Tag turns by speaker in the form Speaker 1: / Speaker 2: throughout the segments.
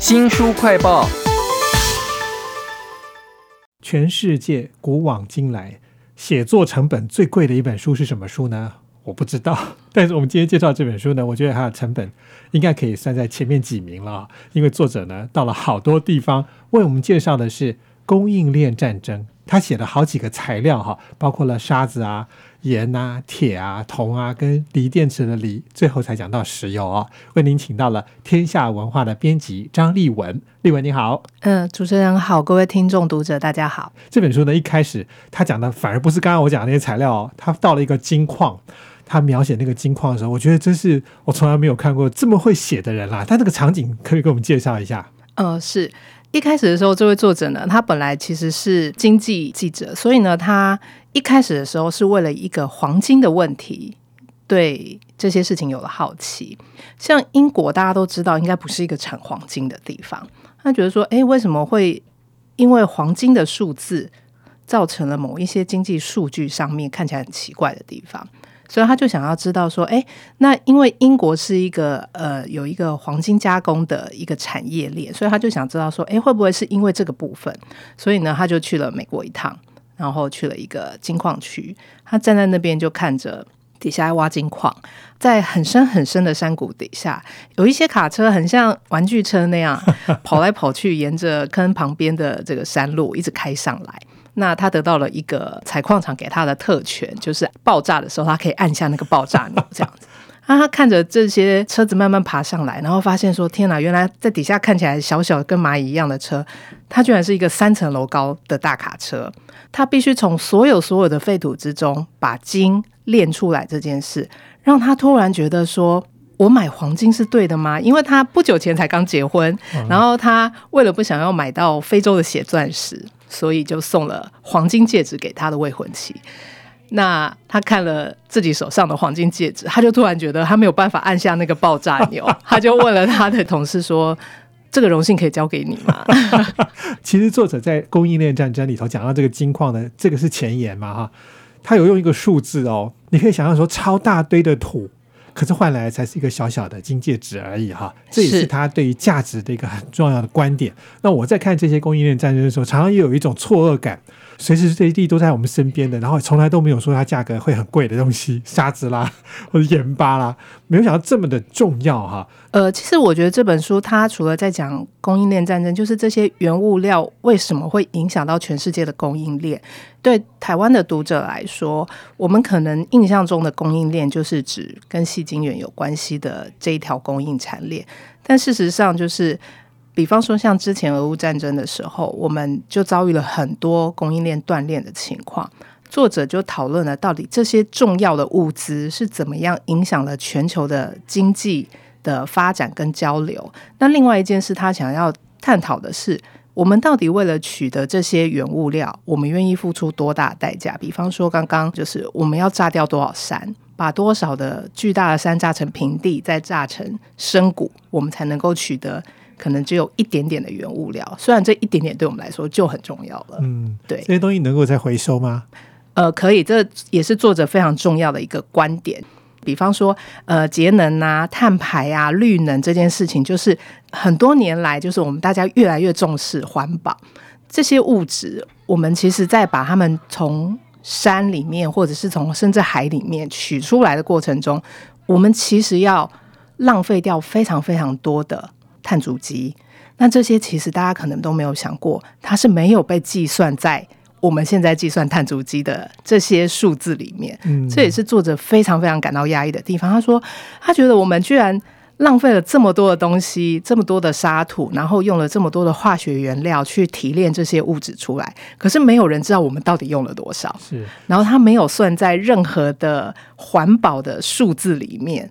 Speaker 1: 新书快报，
Speaker 2: 全世界古往今来写作成本最贵的一本书是什么书呢？我不知道，但是我们今天介绍这本书呢，我觉得它的成本应该可以算在前面几名了，因为作者呢到了好多地方为我们介绍的是供应链战争。他写了好几个材料哈，包括了沙子啊、盐啊、铁啊、铜啊，跟锂电池的锂，最后才讲到石油哦。为您请到了天下文化的编辑张立文，立文你好，
Speaker 3: 嗯，主持人好，各位听众读者大家好。
Speaker 2: 这本书呢一开始他讲的反而不是刚刚我讲的那些材料哦，他到了一个金矿，他描写那个金矿的时候，我觉得真是我从来没有看过这么会写的人啦。他那个场景可以给我们介绍一下？
Speaker 3: 呃，是。一开始的时候，这位作者呢，他本来其实是经济记者，所以呢，他一开始的时候是为了一个黄金的问题，对这些事情有了好奇。像英国，大家都知道应该不是一个产黄金的地方，他觉得说，哎，为什么会因为黄金的数字造成了某一些经济数据上面看起来很奇怪的地方？所以他就想要知道说，哎，那因为英国是一个呃有一个黄金加工的一个产业链，所以他就想知道说，哎，会不会是因为这个部分？所以呢，他就去了美国一趟，然后去了一个金矿区，他站在那边就看着底下挖金矿，在很深很深的山谷底下，有一些卡车很像玩具车那样跑来跑去，沿着坑旁边的这个山路一直开上来。那他得到了一个采矿场给他的特权，就是爆炸的时候，他可以按下那个爆炸钮，这样子。那 他看着这些车子慢慢爬上来，然后发现说：“天哪，原来在底下看起来小小跟蚂蚁一样的车，它居然是一个三层楼高的大卡车。他必须从所有所有的废土之中把金炼出来，这件事让他突然觉得说：我买黄金是对的吗？因为他不久前才刚结婚，然后他为了不想要买到非洲的血钻石。”所以就送了黄金戒指给他的未婚妻。那他看了自己手上的黄金戒指，他就突然觉得他没有办法按下那个爆炸钮，他就问了他的同事说：“这个荣幸可以交给你吗？”
Speaker 2: 其实作者在供应链战争里头讲到这个金矿的，这个是前言嘛哈，他有用一个数字哦，你可以想象说超大堆的土。可是换来才是一个小小的金戒指而已哈，这也是他对于价值的一个很重要的观点。那我在看这些供应链战争的时候，常常也有一种错愕感。随时随地都在我们身边的，然后从来都没有说它价格会很贵的东西，沙子啦或者盐巴啦，没有想到这么的重要哈。
Speaker 3: 呃，其实我觉得这本书它除了在讲供应链战争，就是这些原物料为什么会影响到全世界的供应链。对台湾的读者来说，我们可能印象中的供应链就是指跟细晶圆有关系的这一条供应产链，但事实上就是。比方说，像之前俄乌战争的时候，我们就遭遇了很多供应链断裂的情况。作者就讨论了到底这些重要的物资是怎么样影响了全球的经济的发展跟交流。那另外一件事，他想要探讨的是，我们到底为了取得这些原物料，我们愿意付出多大代价？比方说，刚刚就是我们要炸掉多少山，把多少的巨大的山炸成平地，再炸成深谷，我们才能够取得。可能只有一点点的原物料，虽然这一点点对我们来说就很重要了。嗯，对，
Speaker 2: 这些东西能够再回收吗？
Speaker 3: 呃，可以，这也是作者非常重要的一个观点。比方说，呃，节能啊、碳排啊、绿能这件事情，就是很多年来，就是我们大家越来越重视环保这些物质。我们其实，在把它们从山里面，或者是从甚至海里面取出来的过程中，我们其实要浪费掉非常非常多的。碳足迹，那这些其实大家可能都没有想过，它是没有被计算在我们现在计算碳足迹的这些数字里面。嗯，这也是作者非常非常感到压抑的地方。他说，他觉得我们居然浪费了这么多的东西，这么多的沙土，然后用了这么多的化学原料去提炼这些物质出来，可是没有人知道我们到底用了多少。
Speaker 2: 是，
Speaker 3: 然后他没有算在任何的环保的数字里面。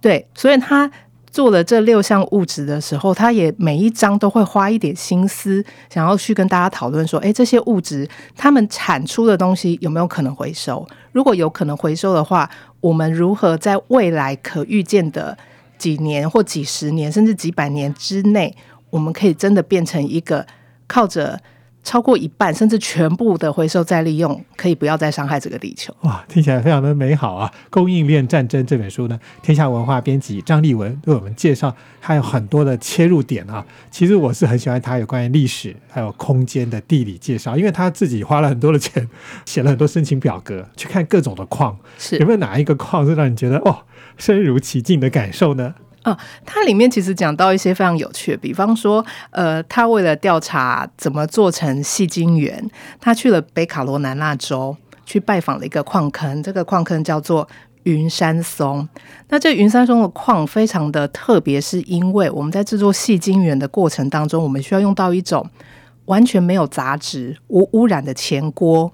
Speaker 3: 对，所以他。做了这六项物质的时候，他也每一章都会花一点心思，想要去跟大家讨论说：，哎，这些物质他们产出的东西有没有可能回收？如果有可能回收的话，我们如何在未来可预见的几年或几十年，甚至几百年之内，我们可以真的变成一个靠着超过一半甚至全部的回收再利用，可以不要再伤害这个地球。
Speaker 2: 哇，听起来非常的美好啊！《供应链战争》这本书呢，天下文化编辑张立文为我们介绍，还有很多的切入点啊。其实我是很喜欢他有关于历史还有空间的地理介绍，因为他自己花了很多的钱，写了很多申请表格，去看各种的矿，
Speaker 3: 是
Speaker 2: 有没有哪一个矿是让你觉得哦身如其境的感受呢？
Speaker 3: 它里面其实讲到一些非常有趣的，比方说，呃，他为了调查怎么做成细晶圆，他去了北卡罗来纳州去拜访了一个矿坑，这个矿坑叫做云山松。那这云山松的矿非常的特别，是因为我们在制作细晶圆的过程当中，我们需要用到一种完全没有杂质、无污染的前锅。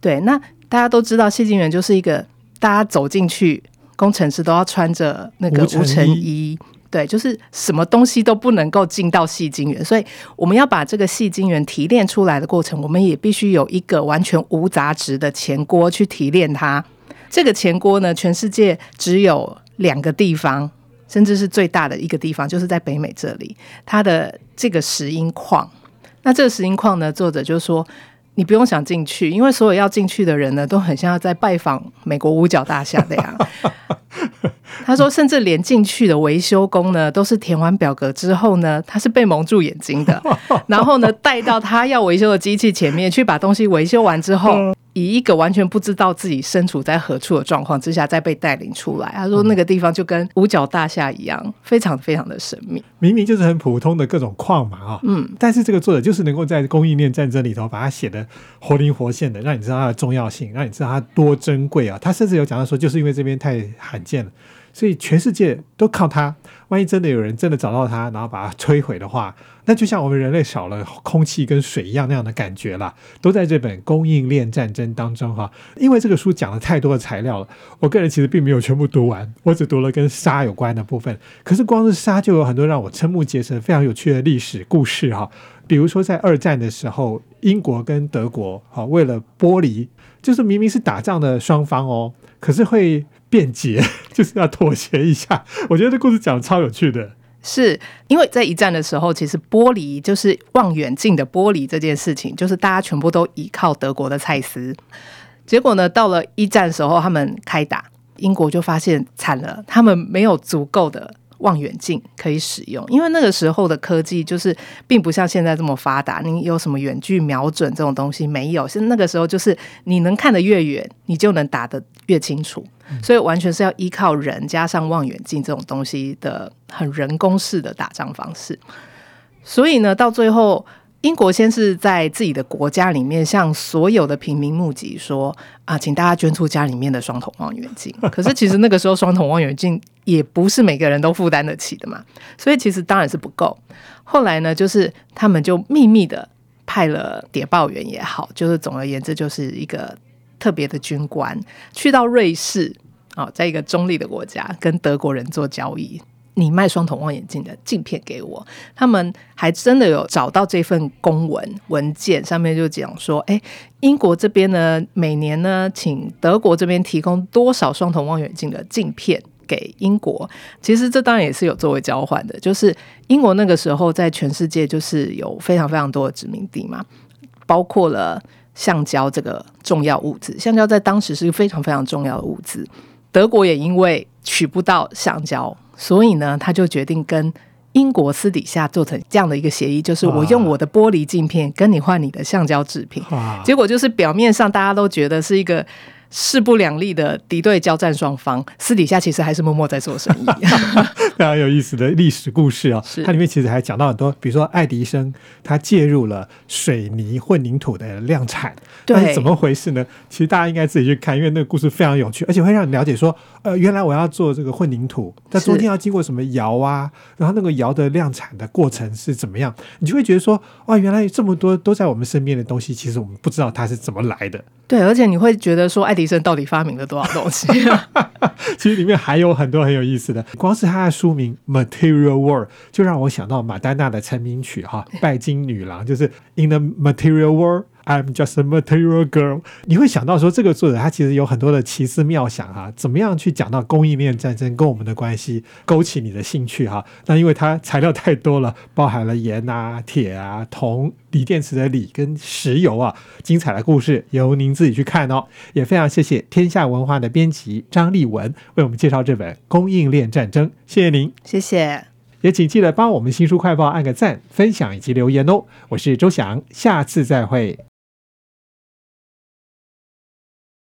Speaker 3: 对，那大家都知道，细晶圆就是一个大家走进去。工程师都要穿着那个无尘衣，对，就是什么东西都不能够进到细晶圆，所以我们要把这个细晶圆提炼出来的过程，我们也必须有一个完全无杂质的前锅去提炼它。这个前锅呢，全世界只有两个地方，甚至是最大的一个地方，就是在北美这里，它的这个石英矿。那这个石英矿呢，作者就说。你不用想进去，因为所有要进去的人呢，都很像要在拜访美国五角大厦那样。他说，甚至连进去的维修工呢，都是填完表格之后呢，他是被蒙住眼睛的，然后呢，带到他要维修的机器前面去把东西维修完之后。以一个完全不知道自己身处在何处的状况之下，再被带领出来。他说那个地方就跟五角大厦一样，非常非常的神秘。
Speaker 2: 明明就是很普通的各种矿嘛啊，嗯，但是这个作者就是能够在供应链战争里头把它写的活灵活现的，让你知道它的重要性，让你知道它多珍贵啊。他甚至有讲到说，就是因为这边太罕见了。所以全世界都靠它。万一真的有人真的找到它，然后把它摧毁的话，那就像我们人类少了空气跟水一样那样的感觉了。都在这本供应链战争当中哈。因为这个书讲了太多的材料了，我个人其实并没有全部读完，我只读了跟沙有关的部分。可是光是沙就有很多让我瞠目结舌、非常有趣的历史故事哈。比如说在二战的时候，英国跟德国哈为了剥离，就是明明是打仗的双方哦，可是会。便捷 就是要妥协一下，我觉得这故事讲的超有趣的。
Speaker 3: 是因为在一战的时候，其实玻璃就是望远镜的玻璃这件事情，就是大家全部都依靠德国的蔡司。结果呢，到了一战的时候，他们开打，英国就发现惨了，他们没有足够的。望远镜可以使用，因为那个时候的科技就是并不像现在这么发达。你有什么远距瞄准这种东西没有？是那个时候就是你能看得越远，你就能打得越清楚。所以完全是要依靠人加上望远镜这种东西的很人工式的打仗方式。所以呢，到最后。英国先是在自己的国家里面向所有的平民募集说啊，请大家捐出家里面的双筒望远镜。可是其实那个时候双筒望远镜也不是每个人都负担得起的嘛，所以其实当然是不够。后来呢，就是他们就秘密的派了谍报员也好，就是总而言之就是一个特别的军官去到瑞士啊，在一个中立的国家跟德国人做交易。你卖双筒望远镜的镜片给我，他们还真的有找到这份公文文件，上面就讲说，哎，英国这边呢，每年呢，请德国这边提供多少双筒望远镜的镜片给英国？其实这当然也是有作为交换的，就是英国那个时候在全世界就是有非常非常多的殖民地嘛，包括了橡胶这个重要物质，橡胶在当时是非常非常重要的物质，德国也因为取不到橡胶。所以呢，他就决定跟英国私底下做成这样的一个协议，就是我用我的玻璃镜片跟你换你的橡胶制品。结果就是表面上大家都觉得是一个。势不两立的敌对交战双方，私底下其实还是默默在做生意，
Speaker 2: 非常有意思的历史故事啊！它里面其实还讲到很多，比如说爱迪生他介入了水泥混凝土的量产，
Speaker 3: 对，
Speaker 2: 怎么回事呢？其实大家应该自己去看，因为那个故事非常有趣，而且会让你了解说，呃，原来我要做这个混凝土，它中间要经过什么窑啊，然后那个窑的量产的过程是怎么样，你就会觉得说，哇，原来这么多都在我们身边的东西，其实我们不知道它是怎么来的。
Speaker 3: 对，而且你会觉得说，爱迪生到底发明了多少东西？
Speaker 2: 其实里面还有很多很有意思的。光是他的书名《Material World》就让我想到马丹娜的成名曲哈，《拜金女郎》，就是 In the Material World。I'm just a material girl，你会想到说这个作者他其实有很多的奇思妙想哈，怎么样去讲到供应链战争跟我们的关系，勾起你的兴趣哈。那因为它材料太多了，包含了盐啊、铁啊、铜、锂电池的锂跟石油啊，精彩的故事由您自己去看哦。也非常谢谢天下文化的编辑张立文为我们介绍这本《供应链战争》，谢谢您。
Speaker 3: 谢谢。
Speaker 2: 也请记得帮我们新书快报按个赞、分享以及留言哦。我是周翔，下次再会。